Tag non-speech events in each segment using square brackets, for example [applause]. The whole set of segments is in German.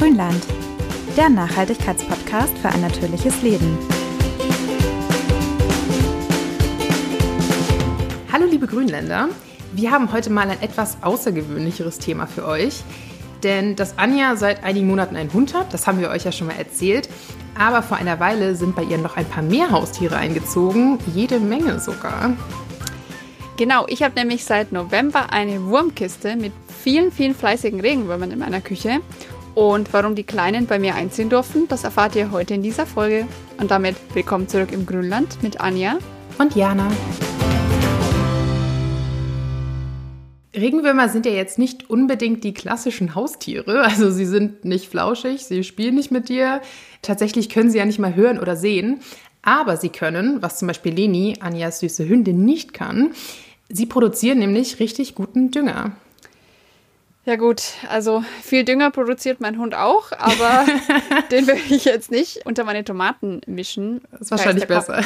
Grünland, der Nachhaltigkeitspodcast für ein natürliches Leben. Hallo liebe Grünländer, wir haben heute mal ein etwas außergewöhnlicheres Thema für euch. Denn dass Anja seit einigen Monaten einen Hund hat, das haben wir euch ja schon mal erzählt. Aber vor einer Weile sind bei ihr noch ein paar mehr Haustiere eingezogen, jede Menge sogar. Genau, ich habe nämlich seit November eine Wurmkiste mit vielen, vielen fleißigen Regenwürmern in meiner Küche. Und warum die Kleinen bei mir einziehen durften, das erfahrt ihr heute in dieser Folge. Und damit willkommen zurück im Grünland mit Anja und Jana. Regenwürmer sind ja jetzt nicht unbedingt die klassischen Haustiere. Also sie sind nicht flauschig, sie spielen nicht mit dir. Tatsächlich können sie ja nicht mal hören oder sehen. Aber sie können, was zum Beispiel Leni, Anjas süße Hündin, nicht kann, Sie produzieren nämlich richtig guten Dünger. Ja gut, also viel Dünger produziert mein Hund auch, aber [laughs] den will ich jetzt nicht unter meine Tomaten mischen. Das ist wahrscheinlich da ist besser.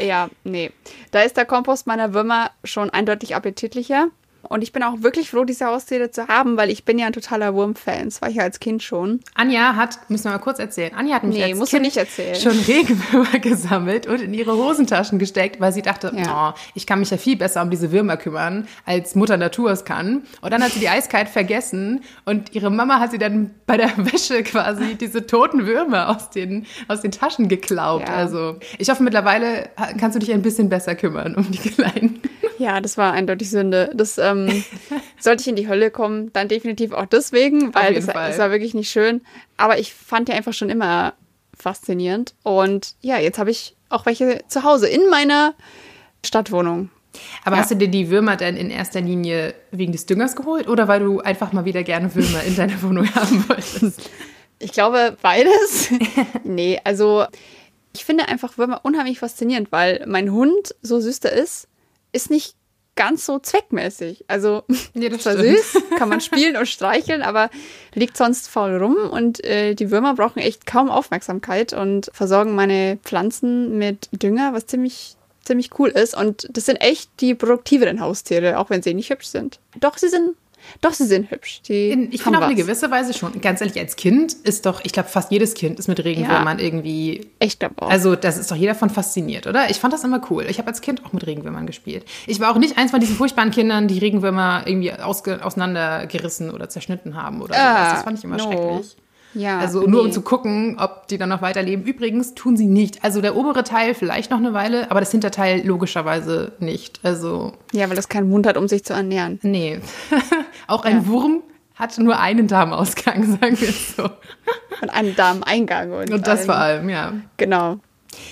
ja, nee. Da ist der Kompost meiner Würmer schon eindeutig appetitlicher. Und ich bin auch wirklich froh, diese Haustiere zu haben, weil ich bin ja ein totaler Wurmfan. Das war ich ja als Kind schon. Anja hat, müssen wir mal kurz erzählen, Anja hat mich nee, als kind nicht erzählen. schon [laughs] Regenwürmer gesammelt und in ihre Hosentaschen gesteckt, weil sie dachte, ja. oh, ich kann mich ja viel besser um diese Würmer kümmern, als Mutter Natur es kann. Und dann hat sie die eiskalt vergessen und ihre Mama hat sie dann bei der Wäsche quasi diese toten Würmer aus den, aus den Taschen geklaut. Ja. Also ich hoffe, mittlerweile kannst du dich ein bisschen besser kümmern um die Kleinen. Ja, das war eindeutig Sünde. Das ähm, [laughs] sollte ich in die Hölle kommen, dann definitiv auch deswegen, weil das, das, war wirklich nicht schön. Aber ich fand die einfach schon immer faszinierend. Und ja, jetzt habe ich auch welche zu Hause in meiner Stadtwohnung. Aber ja. hast du dir die Würmer denn in erster Linie wegen des Düngers geholt oder weil du einfach mal wieder gerne Würmer in deiner Wohnung haben wolltest? [laughs] Ich glaube beides. [laughs] nee, also ich finde einfach Würmer unheimlich faszinierend, weil mein Hund, so süß der ist, ist nicht ganz so zweckmäßig. Also ja, das [laughs] zwar süß, kann man spielen und streicheln, aber liegt sonst faul rum und äh, die Würmer brauchen echt kaum Aufmerksamkeit und versorgen meine Pflanzen mit Dünger, was ziemlich ziemlich cool ist und das sind echt die produktiveren Haustiere, auch wenn sie nicht hübsch sind. Doch sie sind doch, sie sind hübsch. Die ich finde auf eine gewisse Weise schon. Ganz ehrlich, als Kind ist doch, ich glaube, fast jedes Kind ist mit Regenwürmern ja. irgendwie. Ich glaube auch. Also, das ist doch jeder von fasziniert, oder? Ich fand das immer cool. Ich habe als Kind auch mit Regenwürmern gespielt. Ich war auch nicht eins von diesen furchtbaren Kindern, die Regenwürmer irgendwie auseinandergerissen oder zerschnitten haben oder ah, sowas. Das fand ich immer no. schrecklich. Ja, also nur nee. um zu gucken, ob die dann noch weiterleben. Übrigens tun sie nicht. Also der obere Teil vielleicht noch eine Weile, aber das Hinterteil logischerweise nicht. Also ja, weil das keinen Mund hat, um sich zu ernähren. Nee. [laughs] Auch ein ja. Wurm hat nur einen Darmausgang, [laughs] sagen wir es so. Und einen Darmeingang. Und, und das vor allem, ja. Genau.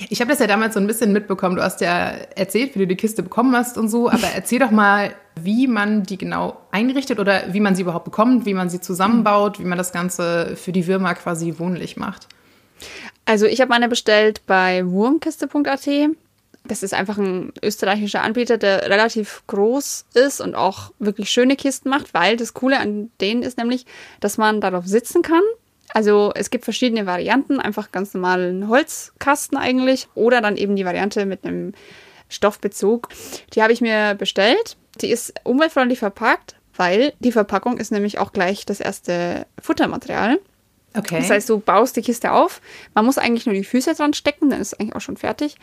Ich habe das ja damals so ein bisschen mitbekommen. Du hast ja erzählt, wie du die Kiste bekommen hast und so. Aber [laughs] erzähl doch mal, wie man die genau einrichtet oder wie man sie überhaupt bekommt, wie man sie zusammenbaut, wie man das Ganze für die Würmer quasi wohnlich macht. Also ich habe meine bestellt bei wurmkiste.at. Das ist einfach ein österreichischer Anbieter, der relativ groß ist und auch wirklich schöne Kisten macht, weil das Coole an denen ist nämlich, dass man darauf sitzen kann also es gibt verschiedene Varianten, einfach ganz normalen Holzkasten eigentlich oder dann eben die Variante mit einem Stoffbezug. Die habe ich mir bestellt. Die ist umweltfreundlich verpackt, weil die Verpackung ist nämlich auch gleich das erste Futtermaterial. Okay. Das heißt, du baust die Kiste auf. Man muss eigentlich nur die Füße dran stecken, dann ist es eigentlich auch schon fertig.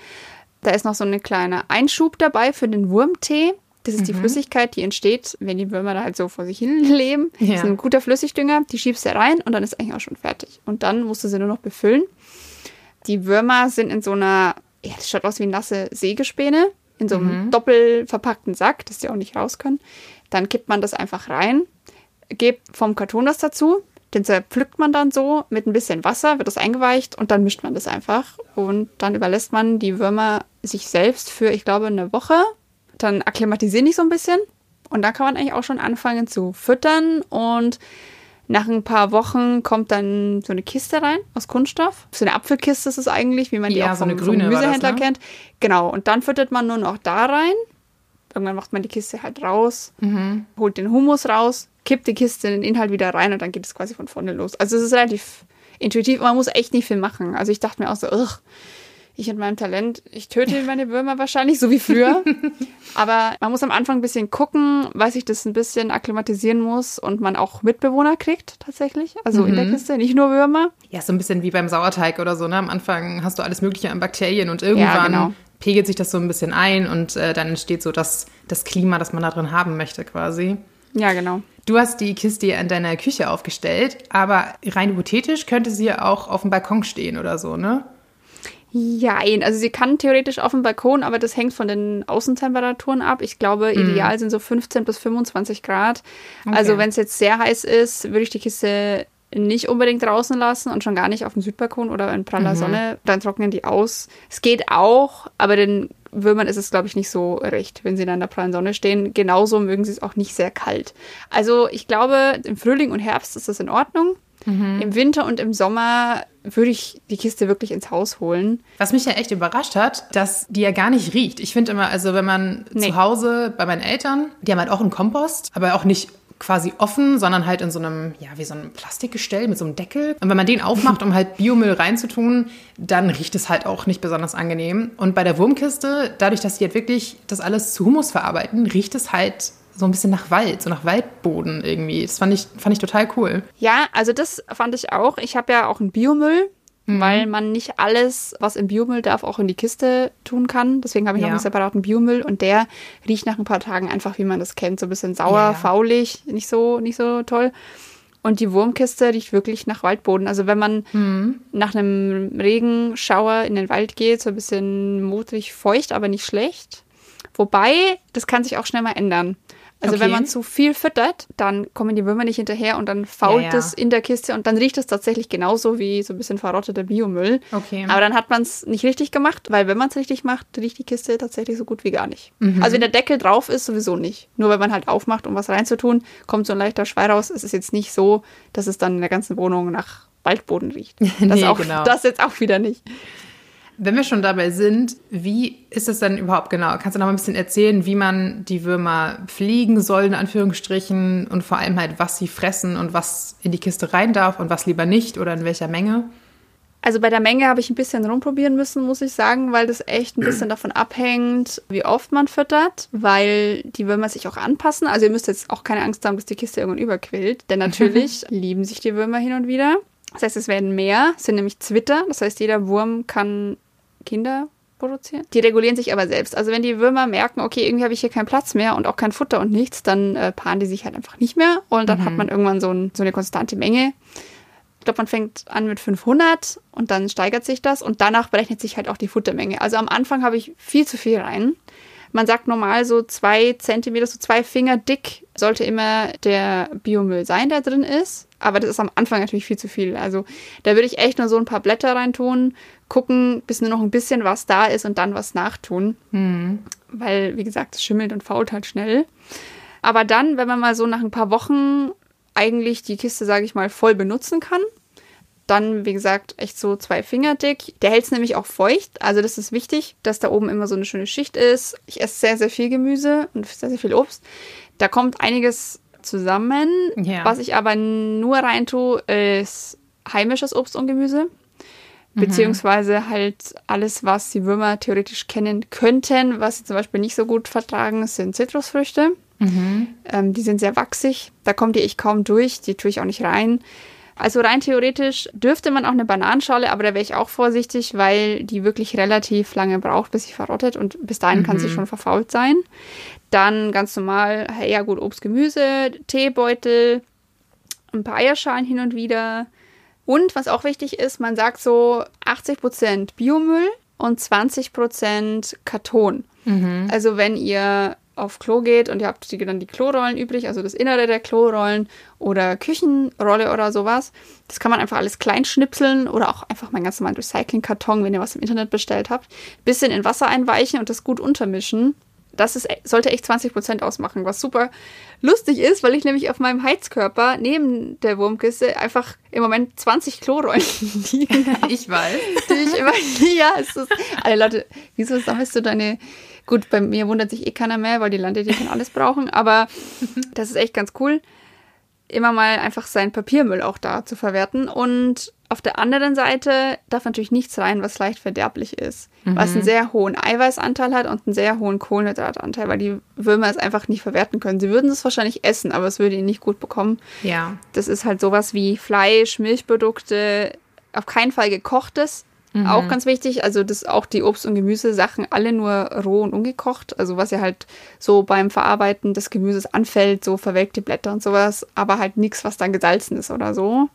Da ist noch so ein kleiner Einschub dabei für den Wurmtee. Das ist mhm. die Flüssigkeit, die entsteht, wenn die Würmer da halt so vor sich hin [laughs] leben. Ja. Das ist ein guter Flüssigdünger, die schiebst du rein und dann ist eigentlich auch schon fertig. Und dann musst du sie nur noch befüllen. Die Würmer sind in so einer, ja, das schaut aus wie nasse Sägespäne, in so einem mhm. doppel verpackten Sack, dass die auch nicht raus können. Dann kippt man das einfach rein, gebt vom Karton das dazu, den zerpflückt man dann so mit ein bisschen Wasser, wird das eingeweicht und dann mischt man das einfach. Und dann überlässt man die Würmer sich selbst für, ich glaube, eine Woche dann akklimatisieren die so ein bisschen. Und da kann man eigentlich auch schon anfangen zu füttern. Und nach ein paar Wochen kommt dann so eine Kiste rein aus Kunststoff. So eine Apfelkiste ist es eigentlich, wie man die ja, auch vom, so vom Gemüsehändler ne? kennt. Genau. Und dann füttert man nur noch da rein. Irgendwann macht man die Kiste halt raus, mhm. holt den Humus raus, kippt die Kiste in den Inhalt wieder rein und dann geht es quasi von vorne los. Also es ist relativ intuitiv. Man muss echt nicht viel machen. Also ich dachte mir auch so, ugh, ich und meinem Talent, ich töte meine Würmer wahrscheinlich, so wie früher. [laughs] Aber man muss am Anfang ein bisschen gucken, weil sich das ein bisschen akklimatisieren muss und man auch Mitbewohner kriegt tatsächlich. Also mhm. in der mhm. Kiste, nicht nur Würmer. Ja, so ein bisschen wie beim Sauerteig oder so. Ne? Am Anfang hast du alles Mögliche an Bakterien und irgendwann ja, genau. pegelt sich das so ein bisschen ein und äh, dann entsteht so das, das Klima, das man da drin haben möchte quasi. Ja, genau. Du hast die Kiste in deiner Küche aufgestellt, aber rein hypothetisch könnte sie ja auch auf dem Balkon stehen oder so, ne? Ja, also sie kann theoretisch auf dem Balkon, aber das hängt von den Außentemperaturen ab. Ich glaube, mhm. ideal sind so 15 bis 25 Grad. Okay. Also wenn es jetzt sehr heiß ist, würde ich die Kiste nicht unbedingt draußen lassen und schon gar nicht auf dem Südbalkon oder in praller mhm. Sonne. Dann trocknen die aus. Es geht auch, aber den Würmern ist es, glaube ich, nicht so recht, wenn sie dann in der prallen Sonne stehen. Genauso mögen sie es auch nicht sehr kalt. Also ich glaube, im Frühling und Herbst ist das in Ordnung. Mhm. Im Winter und im Sommer würde ich die Kiste wirklich ins Haus holen. Was mich ja echt überrascht hat, dass die ja gar nicht riecht. Ich finde immer, also wenn man nee. zu Hause bei meinen Eltern, die haben halt auch einen Kompost, aber auch nicht quasi offen, sondern halt in so einem, ja, wie so einem Plastikgestell mit so einem Deckel. Und wenn man den aufmacht, um halt Biomüll reinzutun, dann riecht es halt auch nicht besonders angenehm. Und bei der Wurmkiste, dadurch, dass sie halt wirklich das alles zu Humus verarbeiten, riecht es halt so ein bisschen nach Wald, so nach Waldboden irgendwie. Das fand ich, fand ich total cool. Ja, also das fand ich auch. Ich habe ja auch einen Biomüll, mhm. weil man nicht alles, was im Biomüll darf, auch in die Kiste tun kann. Deswegen habe ich ja. noch einen separaten Biomüll und der riecht nach ein paar Tagen einfach, wie man das kennt, so ein bisschen sauer, ja. faulig, nicht so, nicht so toll. Und die Wurmkiste riecht wirklich nach Waldboden. Also wenn man mhm. nach einem Regenschauer in den Wald geht, so ein bisschen modrig feucht, aber nicht schlecht. Wobei, das kann sich auch schnell mal ändern. Also okay. wenn man zu viel füttert, dann kommen die Würmer nicht hinterher und dann fault ja, ja. es in der Kiste und dann riecht es tatsächlich genauso wie so ein bisschen verrotteter Biomüll. Okay. Aber dann hat man es nicht richtig gemacht, weil wenn man es richtig macht, riecht die Kiste tatsächlich so gut wie gar nicht. Mhm. Also wenn der Deckel drauf ist, sowieso nicht. Nur wenn man halt aufmacht, um was reinzutun, kommt so ein leichter Schwei raus. Es ist jetzt nicht so, dass es dann in der ganzen Wohnung nach Waldboden riecht. [laughs] Das, nee, auch, genau. [laughs] das jetzt auch wieder nicht. Wenn wir schon dabei sind, wie ist es denn überhaupt genau? Kannst du noch mal ein bisschen erzählen, wie man die Würmer fliegen soll, in Anführungsstrichen, und vor allem halt, was sie fressen und was in die Kiste rein darf und was lieber nicht oder in welcher Menge? Also bei der Menge habe ich ein bisschen rumprobieren müssen, muss ich sagen, weil das echt ein bisschen davon abhängt, wie oft man füttert, weil die Würmer sich auch anpassen. Also ihr müsst jetzt auch keine Angst haben, dass die Kiste irgendwann überquillt, denn [laughs] natürlich lieben sich die Würmer hin und wieder. Das heißt, es werden mehr, sind nämlich Zwitter. Das heißt, jeder Wurm kann Kinder produzieren. Die regulieren sich aber selbst. Also wenn die Würmer merken, okay, irgendwie habe ich hier keinen Platz mehr und auch kein Futter und nichts, dann äh, paaren die sich halt einfach nicht mehr und dann mhm. hat man irgendwann so, ein, so eine konstante Menge. Ich glaube, man fängt an mit 500 und dann steigert sich das und danach berechnet sich halt auch die Futtermenge. Also am Anfang habe ich viel zu viel rein. Man sagt normal so zwei Zentimeter, so zwei Finger dick sollte immer der Biomüll sein, der drin ist. Aber das ist am Anfang natürlich viel zu viel. Also da würde ich echt nur so ein paar Blätter reintun, gucken, bis nur noch ein bisschen was da ist und dann was nachtun. Mhm. Weil, wie gesagt, es schimmelt und fault halt schnell. Aber dann, wenn man mal so nach ein paar Wochen eigentlich die Kiste, sage ich mal, voll benutzen kann, dann, wie gesagt, echt so zwei Finger dick. Der hält es nämlich auch feucht. Also das ist wichtig, dass da oben immer so eine schöne Schicht ist. Ich esse sehr, sehr viel Gemüse und sehr, sehr viel Obst. Da kommt einiges zusammen. Ja. Was ich aber nur rein tue, ist heimisches Obst und Gemüse. Mhm. Beziehungsweise halt alles, was die Würmer theoretisch kennen könnten. Was sie zum Beispiel nicht so gut vertragen, sind Zitrusfrüchte. Mhm. Ähm, die sind sehr wachsig. Da kommt die ich kaum durch. Die tue ich auch nicht rein. Also rein theoretisch dürfte man auch eine Bananenschale, aber da wäre ich auch vorsichtig, weil die wirklich relativ lange braucht, bis sie verrottet und bis dahin mhm. kann sie mhm. schon verfault sein. Dann ganz normal, ja gut, Obst, Gemüse, Teebeutel, ein paar Eierschalen hin und wieder. Und was auch wichtig ist, man sagt so 80% Biomüll und 20% Karton. Mhm. Also wenn ihr auf Klo geht und ihr habt die, dann die Klorollen übrig, also das Innere der Klorollen oder Küchenrolle oder sowas. Das kann man einfach alles klein schnipseln oder auch einfach mal ganz normalen Recyclingkarton, wenn ihr was im Internet bestellt habt, bisschen in Wasser einweichen und das gut untermischen. Das ist, sollte echt 20% ausmachen, was super lustig ist, weil ich nämlich auf meinem Heizkörper neben der Wurmkiste einfach im Moment 20 Klorollen [laughs] liegen [laughs] Ich weiß. Die ich immer, [laughs] ja, es ist, alle Leute, wieso sammelst du deine Gut, bei mir wundert sich eh keiner mehr, weil die Landwirte können alles brauchen, aber [laughs] das ist echt ganz cool, immer mal einfach seinen Papiermüll auch da zu verwerten. Und Auf der anderen Seite darf natürlich nichts rein, was leicht verderblich ist, mhm. was einen sehr hohen Eiweißanteil hat und einen sehr hohen Kohlenhydratanteil, weil die Würmer es einfach nicht verwerten können. Sie würden es wahrscheinlich essen, aber es würde ihnen nicht gut bekommen. Ja. Das ist halt sowas wie Fleisch, Milchprodukte, auf keinen Fall gekochtes. Mhm. Auch ganz wichtig, also das auch die Obst- und Gemüsesachen alle nur roh und ungekocht, also was ja halt so beim Verarbeiten des Gemüses anfällt, so verwelkte Blätter und sowas, aber halt nichts, was dann gesalzen ist oder so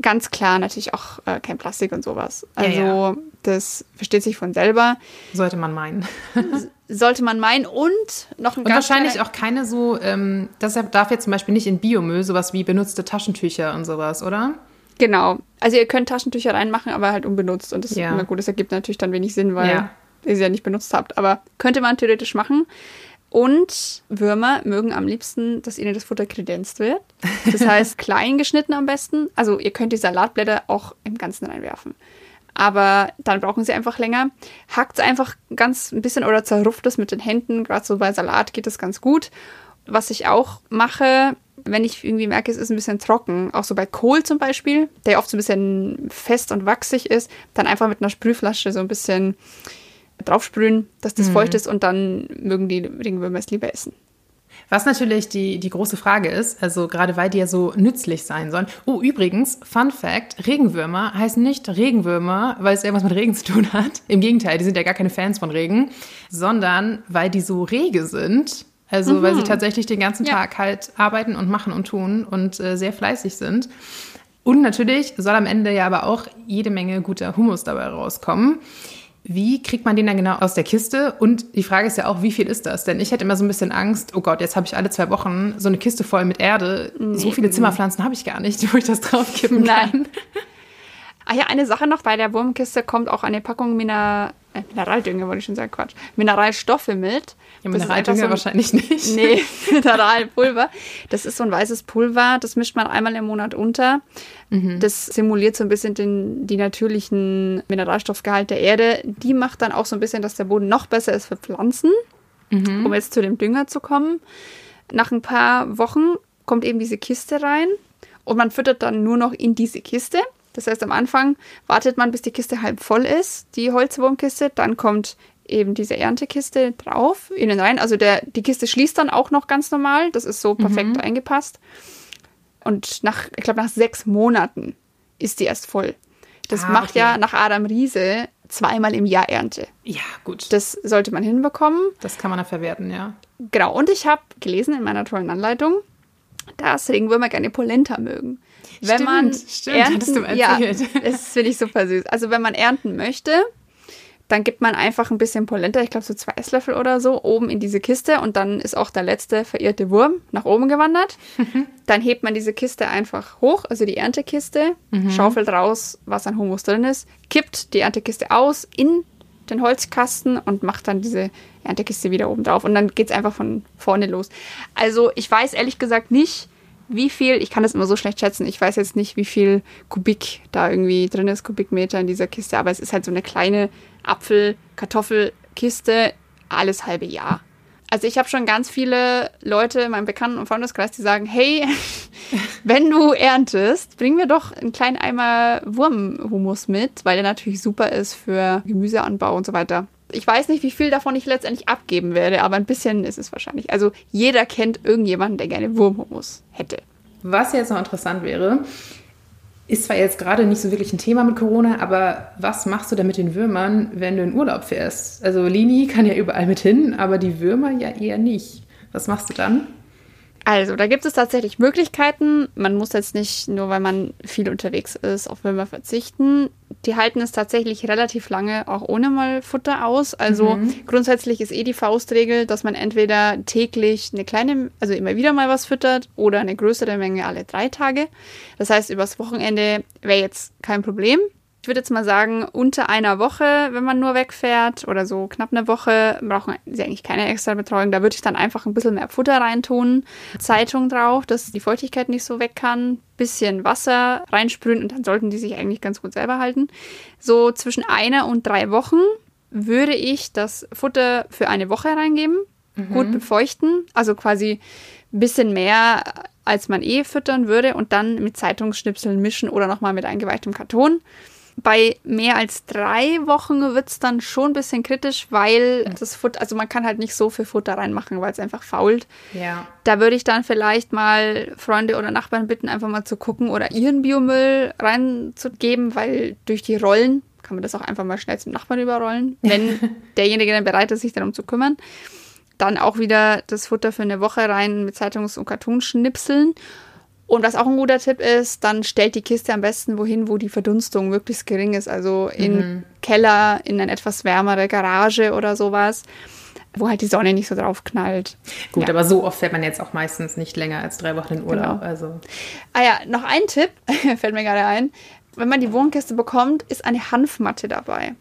ganz klar natürlich auch äh, kein Plastik und sowas. Also ja, ja. das versteht sich von selber. Sollte man meinen. Sollte man meinen und noch ein Und wahrscheinlich auch keine so, ähm, das darf jetzt zum Beispiel nicht in Biomüll, sowas wie benutzte Taschentücher und sowas, oder? Genau. Also ihr könnt Taschentücher reinmachen, aber halt unbenutzt. Und das ja. ist immer gut. Das ergibt natürlich dann wenig Sinn, weil ja. ihr sie ja nicht benutzt habt. Aber könnte man theoretisch machen. Und Würmer mögen am liebsten, dass ihnen das Futter kredenzt wird. Das heißt, [laughs] klein geschnitten am besten. Also ihr könnt die Salatblätter auch im Ganzen reinwerfen. Aber dann brauchen sie einfach länger. Hackt es einfach ganz ein bisschen oder zerrupft es mit den Händen. Gerade so bei Salat geht es ganz gut. Was ich auch mache, wenn ich irgendwie merke, es ist ein bisschen trocken, auch so bei Kohl zum Beispiel, der oft so ein bisschen fest und wachsig ist, dann einfach mit einer Sprühflasche so ein bisschen draufsprühen, dass das mhm. feucht ist und dann mögen die Regenwürmer es lieber essen. Was natürlich die, die große Frage ist, also gerade weil die ja so nützlich sein sollen. Oh, übrigens, Fun Fact: Regenwürmer heißen nicht Regenwürmer, weil es irgendwas mit Regen zu tun hat. Im Gegenteil, die sind ja gar keine Fans von Regen, sondern weil die so rege sind. Also, mhm. weil sie tatsächlich den ganzen ja. Tag halt arbeiten und machen und tun und äh, sehr fleißig sind. Und natürlich soll am Ende ja aber auch jede Menge guter Humus dabei rauskommen. Wie kriegt man den dann genau aus der Kiste? Und die Frage ist ja auch, wie viel ist das? Denn ich hätte immer so ein bisschen Angst, oh Gott, jetzt habe ich alle zwei Wochen so eine Kiste voll mit Erde. Nee. So viele Zimmerpflanzen habe ich gar nicht, [laughs] wo ich das draufkippen kann. Nein. Ah ja, eine Sache noch, bei der Wurmkiste kommt auch eine Packung Mineral äh, Mineraldünger, wollte ich schon sagen, Quatsch. Mineralstoffe mit. Ja, Mineraldünger so ein, wahrscheinlich nicht. Nee, [laughs] [laughs] Mineralpulver. Das ist so ein weißes Pulver, das mischt man einmal im Monat unter. Mhm. Das simuliert so ein bisschen den die natürlichen Mineralstoffgehalt der Erde. Die macht dann auch so ein bisschen, dass der Boden noch besser ist für Pflanzen, mhm. um jetzt zu dem Dünger zu kommen. Nach ein paar Wochen kommt eben diese Kiste rein und man füttert dann nur noch in diese Kiste. Das heißt, am Anfang wartet man, bis die Kiste halb voll ist, die Holzwurmkiste. Dann kommt eben diese Erntekiste drauf, innen rein. Also der, die Kiste schließt dann auch noch ganz normal. Das ist so perfekt mhm. eingepasst. Und nach, ich glaube, nach sechs Monaten ist die erst voll. Das ah, macht okay. ja nach Adam Riese zweimal im Jahr Ernte. Ja, gut. Das sollte man hinbekommen. Das kann man da verwerten, ja. Genau. Und ich habe gelesen in meiner tollen Anleitung, dass Regenwürmer gerne Polenta mögen. Wenn stimmt, man stimmt, ernten, du ja, das [laughs] finde ich super süß. Also wenn man ernten möchte, dann gibt man einfach ein bisschen Polenta, ich glaube so zwei Esslöffel oder so, oben in diese Kiste und dann ist auch der letzte verirrte Wurm nach oben gewandert. [laughs] dann hebt man diese Kiste einfach hoch, also die Erntekiste, mhm. schaufelt raus, was an Humus drin ist, kippt die Erntekiste aus in den Holzkasten und macht dann diese Erntekiste wieder oben drauf und dann geht es einfach von vorne los. Also ich weiß ehrlich gesagt nicht, wie viel, ich kann das immer so schlecht schätzen, ich weiß jetzt nicht, wie viel Kubik da irgendwie drin ist, Kubikmeter in dieser Kiste, aber es ist halt so eine kleine Apfel-Kartoffelkiste, alles halbe Jahr. Also ich habe schon ganz viele Leute in meinem Bekannten- und Freundeskreis, die sagen, hey, [laughs] wenn du erntest, bring mir doch einen kleinen Eimer Wurmhumus mit, weil der natürlich super ist für Gemüseanbau und so weiter. Ich weiß nicht, wie viel davon ich letztendlich abgeben werde, aber ein bisschen ist es wahrscheinlich. Also jeder kennt irgendjemanden, der gerne Wurmhumus hätte. Was jetzt noch interessant wäre, ist zwar jetzt gerade nicht so wirklich ein Thema mit Corona, aber was machst du denn mit den Würmern, wenn du in Urlaub fährst? Also Lini kann ja überall mit hin, aber die Würmer ja eher nicht. Was machst du dann? Also, da gibt es tatsächlich Möglichkeiten. Man muss jetzt nicht, nur weil man viel unterwegs ist, auf Würmer verzichten. Die halten es tatsächlich relativ lange auch ohne mal Futter aus. Also mhm. grundsätzlich ist eh die Faustregel, dass man entweder täglich eine kleine, also immer wieder mal was füttert oder eine größere Menge alle drei Tage. Das heißt, übers Wochenende wäre jetzt kein Problem ich würde jetzt mal sagen, unter einer Woche, wenn man nur wegfährt oder so knapp eine Woche, brauchen sie eigentlich keine extra Betreuung. Da würde ich dann einfach ein bisschen mehr Futter reintun, Zeitung drauf, dass die Feuchtigkeit nicht so weg kann, bisschen Wasser reinsprühen und dann sollten die sich eigentlich ganz gut selber halten. So zwischen einer und drei Wochen würde ich das Futter für eine Woche reingeben, mhm. gut befeuchten, also quasi ein bisschen mehr als man eh füttern würde und dann mit Zeitungsschnipseln mischen oder nochmal mit eingeweichtem Karton. Bei mehr als drei Wochen wird es dann schon ein bisschen kritisch, weil das Futter, also man kann halt nicht so viel Futter reinmachen, weil es einfach fault. Ja. Da würde ich dann vielleicht mal Freunde oder Nachbarn bitten, einfach mal zu gucken oder ihren Biomüll reinzugeben, weil durch die Rollen kann man das auch einfach mal schnell zum Nachbarn überrollen, [laughs] wenn derjenige dann bereit ist, sich darum zu kümmern. Dann auch wieder das Futter für eine Woche rein mit Zeitungs- und Kartonschnipseln. Und was auch ein guter Tipp ist, dann stellt die Kiste am besten wohin, wo die Verdunstung möglichst gering ist. Also in Mhm. Keller, in eine etwas wärmere Garage oder sowas, wo halt die Sonne nicht so drauf knallt. Gut, Ja. aber so oft fährt man jetzt auch meistens nicht länger als drei Wochen in Urlaub. Genau. Also Ah ja, noch ein Tipp, [laughs] fällt mir gerade ein. Wenn man die Wohnkiste bekommt, ist eine Hanfmatte dabei.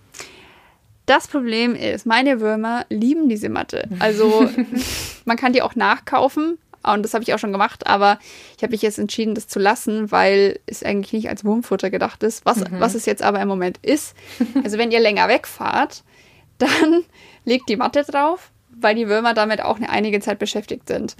Das Problem ist, meine Würmer lieben diese Matte. Also [laughs] man kann die auch nachkaufen. Und das habe ich auch schon gemacht, aber ich habe mich jetzt entschieden, das zu lassen, weil es eigentlich nicht als Wurmfutter gedacht ist. Was, was es jetzt aber im Moment ist. Also wenn ihr länger wegfahrt, [laughs] dann legt die Matte drauf, weil die Würmer damit auch eine einige Zeit beschäftigt sind.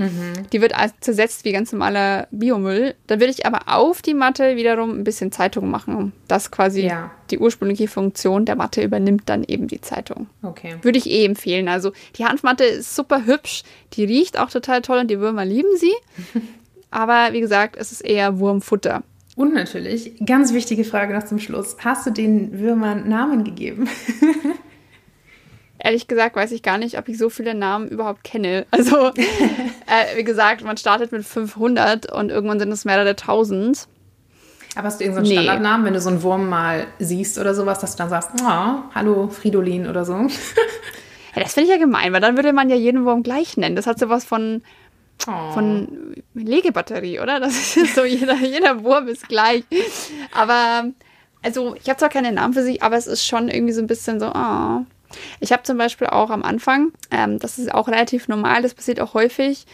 Die wird als zersetzt wie ganz normaler Biomüll. Dann würde ich aber auf die Matte wiederum ein bisschen Zeitung machen. Das quasi Ja. die ursprüngliche Funktion der Matte übernimmt dann eben die Zeitung. okay. Würde ich eh empfehlen. Also die Hanfmatte ist super hübsch, die riecht auch total toll und die Würmer lieben sie. [laughs] Aber wie gesagt, es ist eher Wurmfutter. Und natürlich, ganz wichtige Frage noch zum Schluss. Hast du den Würmern Namen gegeben? [laughs] Ehrlich gesagt weiß ich gar nicht, ob ich so viele Namen überhaupt kenne. [laughs] Also, äh, wie gesagt, man startet mit 500 und irgendwann sind es mehrere tausend. Aber hast du irgendeinen Nee. Standardnamen, wenn du so einen Wurm mal siehst oder sowas, dass du dann sagst, oh, hallo Fridolin oder so? Ja, das finde ich ja gemein, weil dann würde man ja jeden Wurm gleich nennen. Das hat sowas von, Oh. von Legebatterie, oder? Das ist so, [laughs] jeder, jeder Wurm ist gleich. Aber, also, ich habe zwar keine Namen für sie, aber es ist schon irgendwie so ein bisschen so, oh. Ich habe zum Beispiel auch am Anfang, ähm, das ist auch relativ normal, das passiert auch häufig,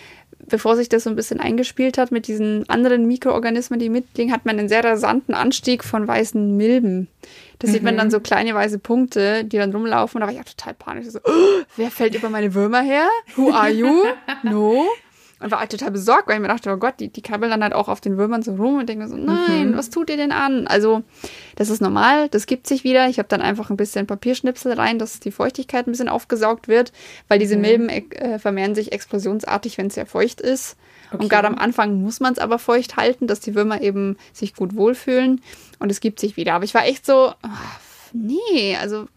bevor sich das so ein bisschen eingespielt hat mit diesen anderen Mikroorganismen, die mitliegen, hat man einen sehr rasanten Anstieg von weißen Milben. Da sieht man dann so kleine weiße Punkte, die dann rumlaufen. Und da war ich auch total panisch. So, oh, [gasps] wer fällt über meine Würmer her? Who are you? [laughs] No. Und war halt total besorgt, weil ich mir dachte, oh Gott, die, die krabbeln dann halt auch auf den Würmern so rum und denke mir so, nein, was tut ihr denn an? Also, das ist normal, das gibt sich wieder. Ich habe dann einfach ein bisschen Papierschnipsel rein, dass die Feuchtigkeit ein bisschen aufgesaugt wird, weil diese Milben äh, vermehren sich explosionsartig, wenn es sehr feucht ist. Okay. Und gerade am Anfang muss man es aber feucht halten, dass die Würmer eben sich gut wohlfühlen. Und es gibt sich wieder. Aber ich war echt so, ah, nee, also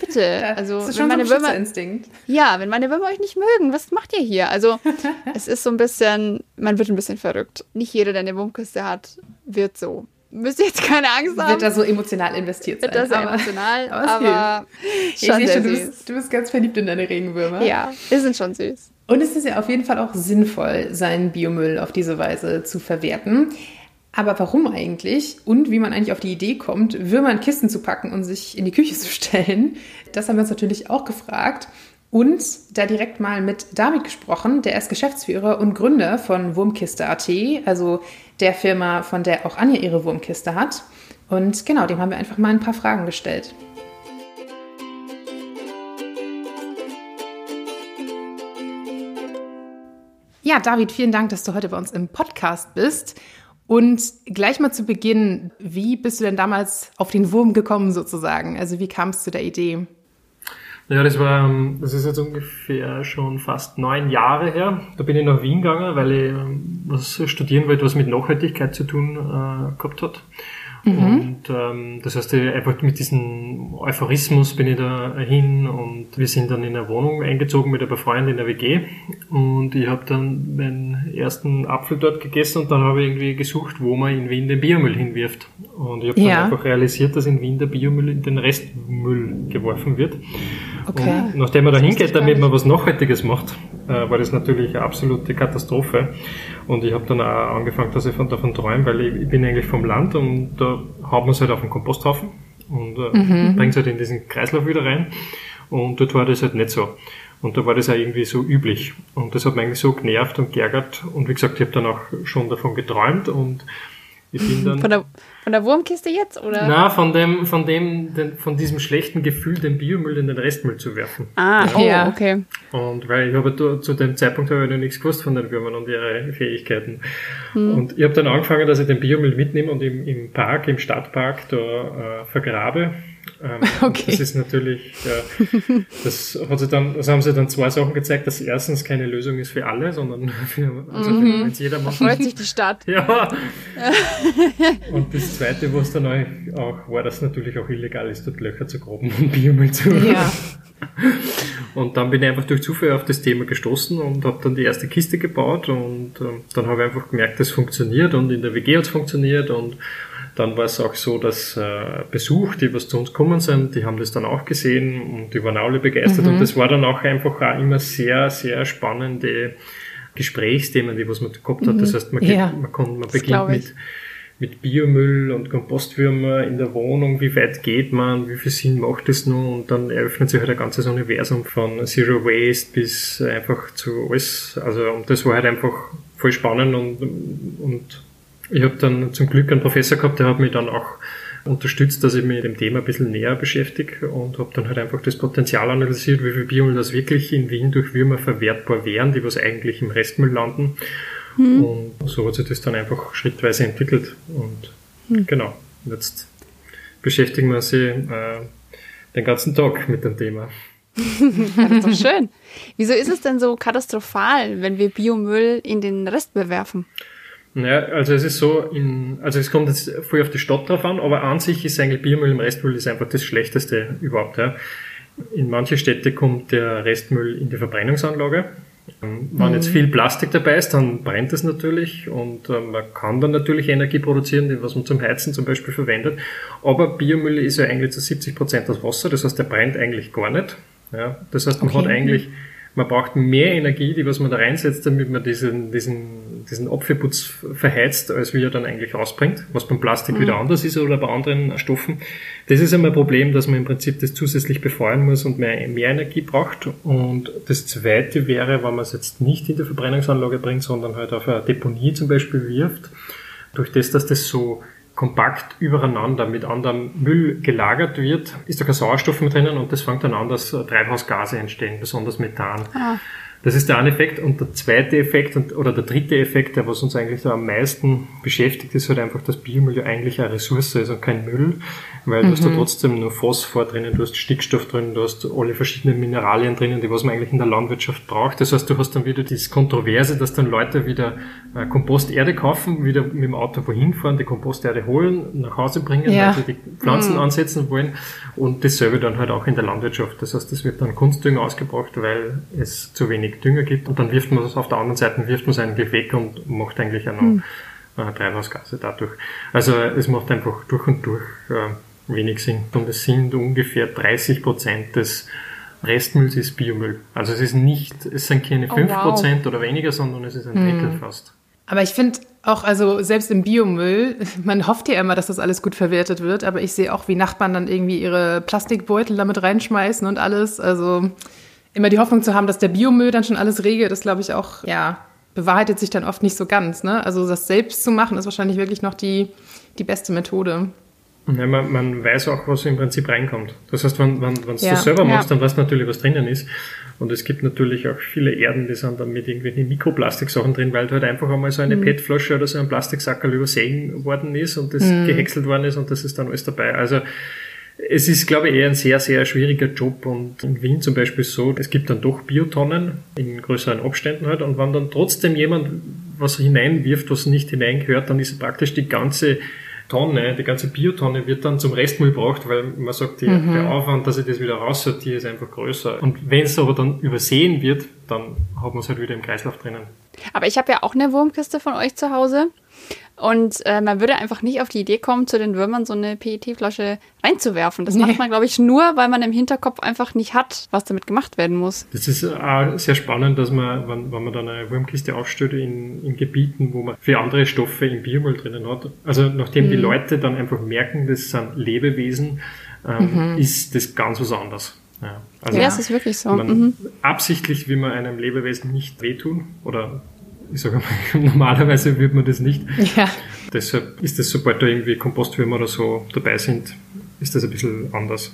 bitte. [laughs] Also, das ist wenn schon so meine ein Würmer, ja, wenn meine Würmer euch nicht mögen, was macht ihr hier? Also, [laughs] es ist so ein bisschen, man wird ein bisschen verrückt. Nicht jeder, der eine Wurmküste hat, wird so. Müsst ihr jetzt keine Angst haben. Wird da so emotional investiert sein. Wird das sehr aber- emotional, [laughs] aber aber, Ich schon schon, du bist, du bist ganz verliebt in deine Regenwürmer. Ja, die sind schon süß. Und es ist ja auf jeden Fall auch sinnvoll, seinen Biomüll auf diese Weise zu verwerten. Aber warum eigentlich? Und wie man eigentlich auf die Idee kommt, Würmer in Kisten zu packen und sich in die Küche [laughs] zu stellen, das haben wir uns natürlich auch gefragt. Und da direkt mal mit David gesprochen, der ist Geschäftsführer und Gründer von Wurmkiste.at, also der Firma, von der auch Anja ihre Wurmkiste hat. Und genau, dem haben wir einfach mal ein paar Fragen gestellt. Ja, David, vielen Dank, dass du heute bei uns im Podcast bist. Und gleich mal zu Beginn, wie bist du denn damals auf den Wurm gekommen sozusagen? Also wie kam es zu der Idee? Ja, das war, ähm, das ist jetzt ungefähr schon fast neun Jahre her. Da bin ich nach Wien gegangen, weil ich ähm, was studieren wollte, was mit Nachhaltigkeit zu tun äh, gehabt hat. Und ähm, das heißt, ich einfach mit diesem Euphorismus bin ich da hin und wir sind dann in eine Wohnung eingezogen mit ein paar Freunden in der WG und ich habe dann meinen ersten Apfel dort gegessen und dann habe ich irgendwie gesucht, wo man in Wien den Biomüll hinwirft. Und ich habe Ja. dann einfach realisiert, dass in Wien der Biomüll in den Restmüll geworfen wird. Okay. Und nachdem man da hingeht, damit man was Nachhaltiges macht, äh, war das natürlich eine absolute Katastrophe. Und ich habe dann auch angefangen, dass ich von davon träume, weil ich, ich bin eigentlich vom Land und da haut man es halt auf den Komposthaufen und äh, Mhm. bringt es halt in diesen Kreislauf wieder rein. Und dort war das halt nicht so. Und da war das auch irgendwie so üblich. Und das hat mich eigentlich so genervt und geärgert. Und wie gesagt, ich habe dann auch schon davon geträumt und Ich bin dann, Von der, von der Wurmkiste jetzt, oder? na, von dem, von dem, den, von diesem schlechten Gefühl, den Biomüll in den Restmüll zu werfen. Ah, oh, Ja. okay. Und weil ich habe zu dem Zeitpunkt habe ich noch nichts gewusst von den Würmern und ihre Fähigkeiten. Und ich habe dann angefangen, dass ich den Biomüll mitnehme und im, im Park, im Stadtpark da äh, vergrabe. Ähm, [laughs] Okay. Das ist natürlich, äh, das hat sie dann, das haben sie dann zwei Sachen gezeigt, dass erstens keine Lösung ist für alle, sondern [laughs] für, also wenn es jeder macht. Freut sich die Stadt. Ja. [laughs] und das zweite, was dann auch, auch war, dass natürlich auch illegal ist, dort Löcher zu graben und Biomüll zu Ja. und dann bin ich einfach durch Zufall auf das Thema gestoßen und habe dann die erste Kiste gebaut und ähm, dann habe ich einfach gemerkt, das funktioniert und in der WG hat es funktioniert und dann war es auch so, dass äh, Besuch, die was zu uns gekommen sind, die haben das dann auch gesehen und die waren alle begeistert und das war dann auch einfach auch immer sehr, sehr spannende Gesprächsthemen, die was man gehabt hat. Das heißt, man, geht, Ja. man, kann, man beginnt mit mit Biomüll und Kompostwürmer in der Wohnung, wie weit geht man, wie viel Sinn macht das nun und dann eröffnet sich halt ein ganzes Universum von Zero Waste bis einfach zu alles. Also und das war halt einfach voll spannend und, und ich habe dann zum Glück einen Professor gehabt, der hat mich dann auch unterstützt, dass ich mich mit dem Thema ein bisschen näher beschäftige und habe dann halt einfach das Potenzial analysiert, wie viel Biomüll das wirklich in Wien durch Würmer verwertbar wären, die was eigentlich im Restmüll landen. Und so hat sich das dann einfach schrittweise entwickelt. Und genau, jetzt beschäftigen wir uns äh, den ganzen Tag mit dem Thema. Ja, das ist doch schön. Wieso ist es denn so katastrophal, wenn wir Biomüll in den Rest bewerfen? Naja, also es ist so, in, also es kommt jetzt voll auf die Stadt drauf an, aber an sich ist eigentlich Biomüll im Restmüll ist einfach das Schlechteste überhaupt. Ja. In manche Städte kommt der Restmüll in die Verbrennungsanlage. Ähm, Wenn jetzt viel Plastik dabei ist, dann brennt es natürlich und äh, man kann dann natürlich Energie produzieren, was man zum Heizen zum Beispiel verwendet. Aber Biomüll ist ja eigentlich zu 70 Prozent aus Wasser, das heißt, der brennt eigentlich gar nicht. Ja. Das heißt, man hat eigentlich man braucht mehr Energie, die was man da reinsetzt, damit man diesen, diesen, diesen Apfelputz verheizt, als wie er dann eigentlich rausbringt, was beim Plastik wieder anders ist oder bei anderen Stoffen. Das ist einmal ein Problem, dass man im Prinzip das zusätzlich befeuern muss und mehr, mehr Energie braucht. Und das zweite wäre, wenn man es jetzt nicht in die Verbrennungsanlage bringt, sondern halt auf eine Deponie zum Beispiel wirft, durch das, dass das so kompakt übereinander mit anderem Müll gelagert wird, ist da kein Sauerstoff mehr drinnen und das fängt dann an, dass Treibhausgase entstehen, besonders Methan. Das ist der eine Effekt. Und der zweite Effekt und, oder der dritte Effekt, der was uns eigentlich da am meisten beschäftigt, ist halt einfach, dass Biomüll ja eigentlich eine Ressource ist und kein Müll, weil du hast da trotzdem nur Phosphor drinnen, du hast Stickstoff drinnen, du hast alle verschiedenen Mineralien drinnen, die was man eigentlich in der Landwirtschaft braucht. Das heißt, du hast dann wieder das Kontroverse, dass dann Leute wieder äh, Komposterde kaufen, wieder mit dem Auto wohin fahren, die Komposterde holen, nach Hause bringen, Ja. weil sie die Pflanzen ansetzen wollen und dasselbe dann halt auch in der Landwirtschaft. Das heißt, es wird dann Kunstdünger ausgebracht, weil es zu wenig Dünger gibt und dann wirft man es auf der anderen Seite, wirft man es eigentlich weg und macht eigentlich auch noch äh, Treibhausgase dadurch. Also es macht einfach durch und durch äh, wenig Sinn und es sind ungefähr 30 Prozent des Restmülls ist Biomüll. Also es ist nicht, es sind keine Oh, 5 wow. Prozent oder weniger, sondern es ist ein Drittel fast. Aber ich finde auch, also selbst im Biomüll, [laughs] man hofft ja immer, dass das alles gut verwertet wird, aber ich sehe auch, wie Nachbarn dann irgendwie ihre Plastikbeutel damit reinschmeißen und alles. Also immer die Hoffnung zu haben, dass der Biomüll dann schon alles regelt, ist, glaube ich, auch, ja, bewahrheitet sich dann oft nicht so ganz. Ne? Also das selbst zu machen, ist wahrscheinlich wirklich noch die, die beste Methode. Ja, man, man weiß auch, was im Prinzip reinkommt. Das heißt, wenn, wenn, wenn du Ja, das selber ja. machst, dann weißt du natürlich, was drinnen ist. Und es gibt natürlich auch viele Erden, die sind dann mit irgendwelchen Mikroplastiksachen drin, weil halt einfach einmal so eine PET-Flasche oder so ein Plastiksackerl übersehen worden ist und das gehäckselt worden ist und das ist dann alles dabei. Also es ist, glaube ich, eher ein sehr, sehr schwieriger Job und in Wien zum Beispiel so, es gibt dann doch Biotonnen in größeren Abständen halt und wenn dann trotzdem jemand was hineinwirft, was nicht hineingehört, dann ist praktisch die ganze Tonne, die ganze Biotonne wird dann zum Restmüll gebracht, weil man sagt, die, der Aufwand, dass ich das wieder raussortiere, ist einfach größer. Und wenn es aber dann übersehen wird, dann hat man es halt wieder im Kreislauf drinnen. Aber ich habe ja auch eine Wurmkiste von euch zu Hause. Und äh, man würde einfach nicht auf die Idee kommen, zu den Würmern so eine PET-Flasche reinzuwerfen. Das Nee. macht man, glaube ich, nur, weil man im Hinterkopf einfach nicht hat, was damit gemacht werden muss. Das ist auch sehr spannend, dass man, wenn, wenn man dann eine Wurmkiste aufstellt in, in Gebieten, wo man für andere Stoffe im Biomüll drinnen hat. Also nachdem die Leute dann einfach merken, das sind Lebewesen, ähm, ist das ganz was anderes. Ja. Also Ja, es ist wirklich so. Mhm. absichtlich will man einem Lebewesen nicht wehtun oder ich sage mal, [laughs] normalerweise würde man das nicht. Ja. Deshalb ist das, sobald da irgendwie Kompostwürmer oder so dabei sind, ist das ein bisschen anders.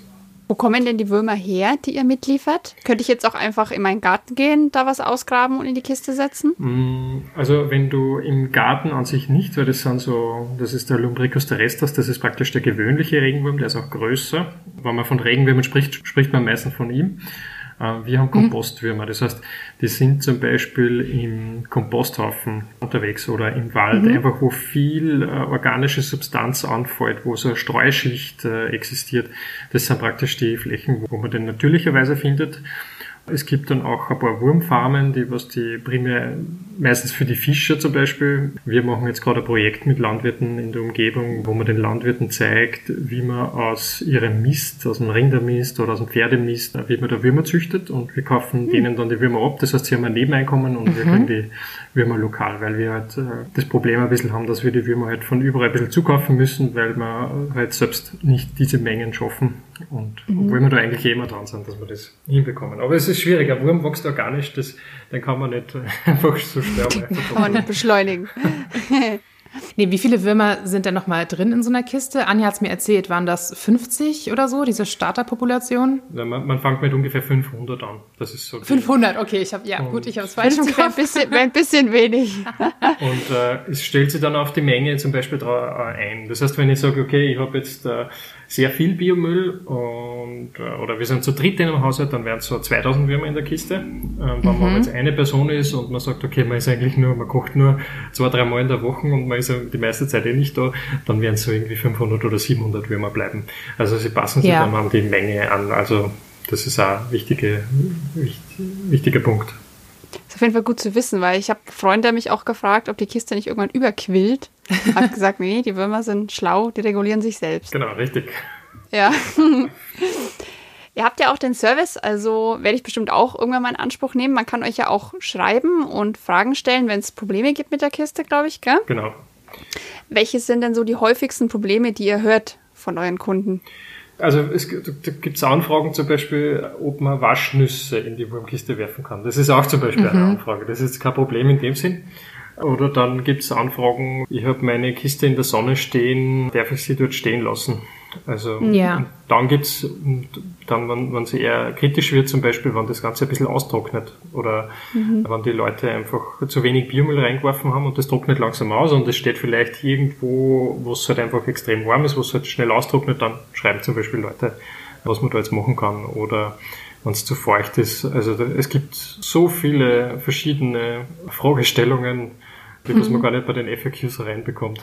Wo kommen denn die Würmer her, die ihr mitliefert? Könnte ich jetzt auch einfach in meinen Garten gehen, da was ausgraben und in die Kiste setzen? Mm, also wenn du im Garten an sich nicht, weil das sind so, das ist der Lumbricus terrestris, das ist praktisch der gewöhnliche Regenwurm, der ist auch größer. Wenn man von Regenwürmern spricht, spricht man meistens von ihm. Äh, wir haben Kompostwürmer. Das heißt, die sind zum Beispiel im Komposthaufen unterwegs oder im Wald, mhm. einfach wo viel äh, organische Substanz anfällt, wo so eine Streuschicht äh, existiert. Das sind praktisch die Flächen, wo man den natürlicherweise findet. Es gibt dann auch ein paar Wurmfarmen, die was die primär meistens für die Fischer zum Beispiel. Wir machen jetzt gerade ein Projekt mit Landwirten in der Umgebung, wo man den Landwirten zeigt, wie man aus ihrem Mist, aus dem Rindermist oder aus dem Pferdemist, wie man da Würmer züchtet und wir kaufen mhm. denen dann die Würmer ab. Das heißt, sie haben ein Nebeneinkommen und mhm. wir kriegen die Würmer lokal, weil wir halt äh, das Problem ein bisschen haben, dass wir die Würmer halt von überall ein bisschen zukaufen müssen, weil wir halt selbst nicht diese Mengen schaffen. Und mhm. obwohl wir da eigentlich eh immer dran sind, dass wir das hinbekommen. Aber es ist schwierig. Ein Wurm wächst organisch, das, den kann man nicht [laughs] einfach so sterben. Kann man nicht beschleunigen. [laughs] Nee, wie viele Würmer sind denn nochmal drin in so einer Kiste? Anja hat es mir erzählt, waren das 50 oder so, diese Starterpopulation? Ja, man, man fängt mit ungefähr 500 an. Das ist so 500, okay, ich habe ja und gut, ich habe es falsch im Ein bisschen, ein bisschen wenig. [laughs] und äh, es stellt sich dann auf die Menge zum Beispiel äh, ein. Das heißt, wenn ich sage, okay, ich habe jetzt äh, sehr viel Biomüll und, äh, oder wir sind zu dritt in einem Haushalt, dann wären es so 2000 Würmer in der Kiste. Ähm, wenn mhm. man jetzt eine Person ist und man sagt, okay, man ist eigentlich nur, man kocht nur zwei, drei Mal in der Woche und man ist die meiste Zeit eh nicht da, dann werden es so irgendwie 500 oder 700 Würmer bleiben. Also sie passen sich ja. dann an die Menge an. Also das ist auch ein wichtige, wichtig, wichtiger Punkt. Das ist auf jeden Fall gut zu wissen, weil ich habe Freunde mich auch gefragt, ob die Kiste nicht irgendwann überquillt. Hat gesagt, nee, die Würmer sind schlau, die regulieren sich selbst. Genau, richtig. Ja. [laughs] Ihr habt ja auch den Service, also werde ich bestimmt auch irgendwann mal in Anspruch nehmen. Man kann euch ja auch schreiben und Fragen stellen, wenn es Probleme gibt mit der Kiste, glaube ich, gell? Genau. Welche sind denn so die häufigsten Probleme, die ihr hört von euren Kunden? Also es gibt Anfragen zum Beispiel, ob man Waschnüsse in die Wurmkiste werfen kann. Das ist auch zum Beispiel mhm. eine Anfrage. Das ist kein Problem in dem Sinn. Oder dann gibt es Anfragen, ich habe meine Kiste in der Sonne stehen, darf ich sie dort stehen lassen? Also ja. dann gibt's dann, wenn, wenn sie eher kritisch wird, zum Beispiel, wenn das Ganze ein bisschen austrocknet oder mhm. wenn die Leute einfach zu wenig Biomüll reingeworfen haben und das trocknet langsam aus und es steht vielleicht irgendwo, wo es halt einfach extrem warm ist, wo es halt schnell austrocknet, dann schreiben zum Beispiel Leute, was man da jetzt machen kann oder wenn es zu feucht ist. Also es gibt so viele verschiedene Fragestellungen, die mhm. man gar nicht bei den FAQs reinbekommt.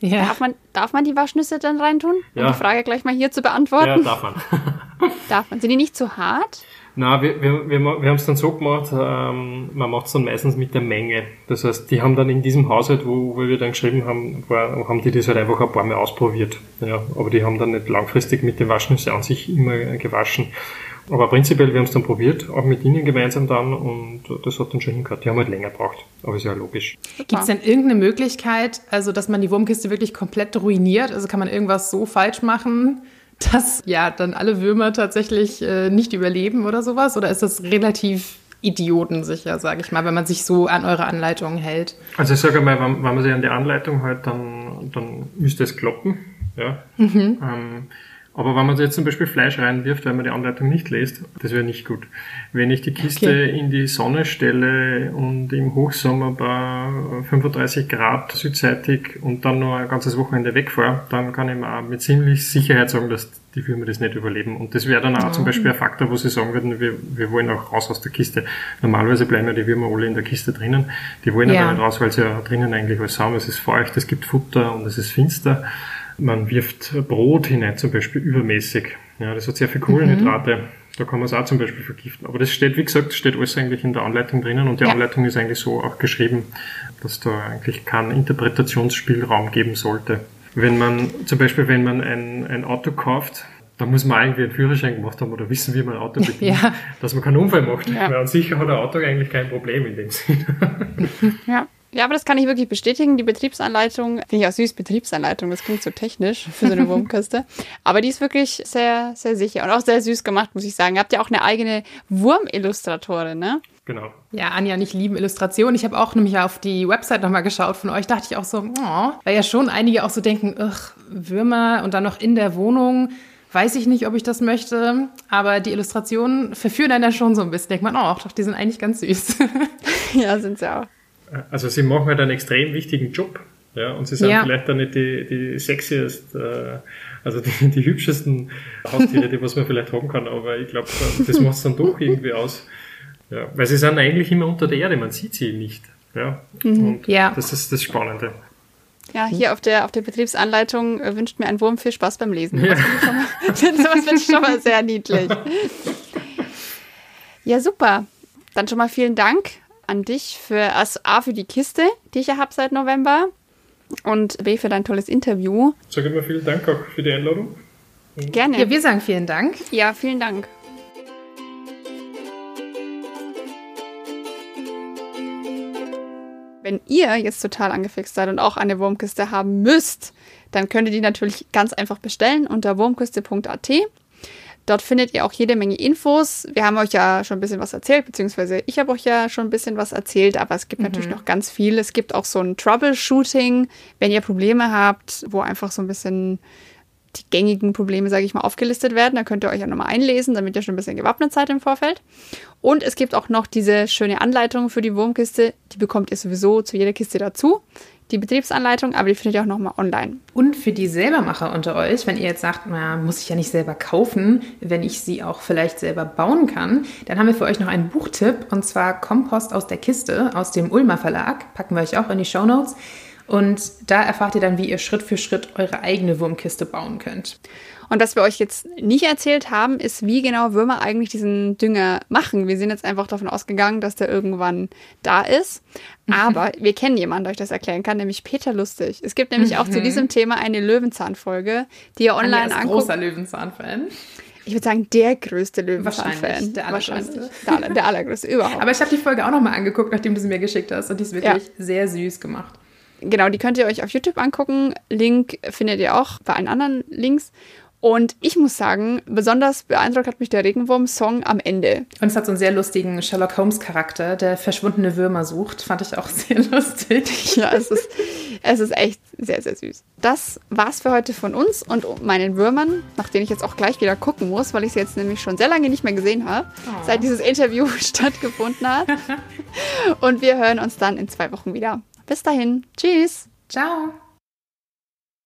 Ja. Darf, man, darf man die Waschnüsse dann reintun? Um ja. die Frage gleich mal hier zu beantworten. Ja, darf man. [laughs] darf man. Sind die nicht zu hart? Na, wir, wir, wir, wir haben es dann so gemacht, ähm, man macht es dann meistens mit der Menge. Das heißt, die haben dann in diesem Haushalt, wo, wo wir dann geschrieben haben, war, haben die das halt einfach ein paar Mal ausprobiert. Ja, aber die haben dann nicht langfristig mit den Waschnüsse an sich immer gewaschen. Aber prinzipiell, wir haben es dann probiert, auch mit ihnen gemeinsam dann und das hat dann schon hingehört. Die haben halt länger gebraucht, aber ist ja logisch. Gibt es denn irgendeine Möglichkeit, also dass man die Wurmkiste wirklich komplett ruiniert? Also kann man irgendwas so falsch machen, dass ja dann alle Würmer tatsächlich äh, nicht überleben oder sowas? Oder ist das relativ idiotensicher, sage ich mal, wenn man sich so an eure Anleitungen hält? Also ich sage mal, wenn, wenn man sich an die Anleitung hält, dann, dann müsste es kloppen. Ja. Mhm. Ähm, aber wenn man jetzt zum Beispiel Fleisch reinwirft, weil man die Anleitung nicht liest, das wäre nicht gut. Wenn ich die Kiste okay. in die Sonne stelle und im Hochsommer bei 35 Grad südseitig und dann nur ein ganzes Wochenende wegfahre, dann kann ich mir mit ziemlich Sicherheit sagen, dass die Würmer das nicht überleben. Und das wäre dann auch ja. zum Beispiel ein Faktor, wo sie sagen würden, wir, wir wollen auch raus aus der Kiste. Normalerweise bleiben ja die Würmer alle in der Kiste drinnen. Die wollen ja. aber nicht raus, weil sie ja drinnen eigentlich alles haben. Es ist feucht, es gibt Futter und es ist finster. Man wirft Brot hinein, zum Beispiel übermäßig. Ja, das hat sehr viel Kohlenhydrate. Mhm. Da kann man es auch zum Beispiel vergiften. Aber das steht, wie gesagt, steht alles eigentlich in der Anleitung drinnen und die ja. Anleitung ist eigentlich so auch geschrieben, dass da eigentlich keinen Interpretationsspielraum geben sollte. Wenn man, zum Beispiel, wenn man ein, ein Auto kauft, da muss man irgendwie einen Führerschein gemacht haben oder wissen, wie man ein Auto [laughs] bedient, ja. dass man keinen Unfall macht. Ja. Weil an sich hat ein Auto eigentlich kein Problem in dem Sinne. [laughs] Ja. Ja, aber das kann ich wirklich bestätigen. Die Betriebsanleitung, finde ich auch süß, Betriebsanleitung, das klingt so technisch für so eine [laughs] Wurmkiste. aber die ist wirklich sehr, sehr sicher und auch sehr süß gemacht, muss ich sagen. Ihr habt ja auch eine eigene Wurmillustratorin, ne? Genau. Ja, Anja und ich lieben Illustrationen. Ich habe auch nämlich auf die Website nochmal geschaut von euch, dachte ich auch so, oh, weil ja schon einige auch so denken, ugh, Würmer und dann noch in der Wohnung. Weiß ich nicht, ob ich das möchte, aber die Illustrationen verführen einen ja schon so ein bisschen. Denkt man, oh, doch, die sind eigentlich ganz süß. [laughs] ja, sind sie auch. Also sie machen halt einen extrem wichtigen Job. Ja, und sie sind ja. vielleicht dann nicht die, die sexiest, äh, also die, die hübschesten Haustiere, die was man vielleicht haben kann, aber ich glaube, das macht es dann doch irgendwie aus. Ja, weil sie sind eigentlich immer unter der Erde, man sieht sie nicht. Ja, mhm. und ja. das ist das Spannende. Ja, hier auf der, auf der Betriebsanleitung äh, wünscht mir ein Wurm viel Spaß beim Lesen. Ja. Das finde [laughs] ich schon mal sehr niedlich. Ja, super. Dann schon mal vielen Dank an dich für also A für die Kiste, die ich ja habe seit November und B für dein tolles Interview. Sag immer vielen Dank auch für die Einladung. Gerne. Ja, wir sagen vielen Dank. Ja, vielen Dank. Wenn ihr jetzt total angefixt seid und auch eine Wurmkiste haben müsst, dann könnt ihr die natürlich ganz einfach bestellen unter wurmkiste.at. Dort findet ihr auch jede Menge Infos. Wir haben euch ja schon ein bisschen was erzählt, beziehungsweise ich habe euch ja schon ein bisschen was erzählt, aber es gibt mhm. natürlich noch ganz viel. Es gibt auch so ein Troubleshooting, wenn ihr Probleme habt, wo einfach so ein bisschen die gängigen Probleme, sage ich mal, aufgelistet werden. Da könnt ihr euch ja nochmal einlesen, damit ihr schon ein bisschen gewappnet seid im Vorfeld. Und es gibt auch noch diese schöne Anleitung für die Wurmkiste. Die bekommt ihr sowieso zu jeder Kiste dazu die Betriebsanleitung, aber die findet ihr auch nochmal online. Und für die Selbermacher unter euch, wenn ihr jetzt sagt, na, muss ich ja nicht selber kaufen, wenn ich sie auch vielleicht selber bauen kann, dann haben wir für euch noch einen Buchtipp und zwar Kompost aus der Kiste aus dem Ulmer Verlag. Packen wir euch auch in die Show Notes. Und da erfahrt ihr dann, wie ihr Schritt für Schritt eure eigene Wurmkiste bauen könnt. Und was wir euch jetzt nicht erzählt haben, ist, wie genau Würmer eigentlich diesen Dünger machen. Wir sind jetzt einfach davon ausgegangen, dass der irgendwann da ist. Aber wir kennen jemanden, der euch das erklären kann, nämlich Peter Lustig. Es gibt nämlich auch zu mhm. diesem Thema eine Löwenzahn-Folge, die ihr online Anja ist anguckt. großer Löwenzahn-Fan. Ich würde sagen, der größte Löwenzahn-Fan. Wahrscheinlich, der allergrößte. Der, der, allergrößte [laughs] überhaupt. Aber ich habe die Folge auch nochmal angeguckt, nachdem du sie mir geschickt hast. Und die ist wirklich ja. sehr süß gemacht. Genau, die könnt ihr euch auf YouTube angucken. Link findet ihr auch bei allen anderen Links. Und ich muss sagen, besonders beeindruckt hat mich der Regenwurm-Song am Ende. Und es hat so einen sehr lustigen Sherlock Holmes-Charakter, der verschwundene Würmer sucht. Fand ich auch [laughs] sehr lustig. Ja, es ist, es ist echt sehr, sehr süß. Das war's für heute von uns und meinen Würmern, nach denen ich jetzt auch gleich wieder gucken muss, weil ich sie jetzt nämlich schon sehr lange nicht mehr gesehen habe, oh. seit dieses Interview [laughs] stattgefunden hat. [laughs] und wir hören uns dann in zwei Wochen wieder. Bis dahin. Tschüss. Ciao.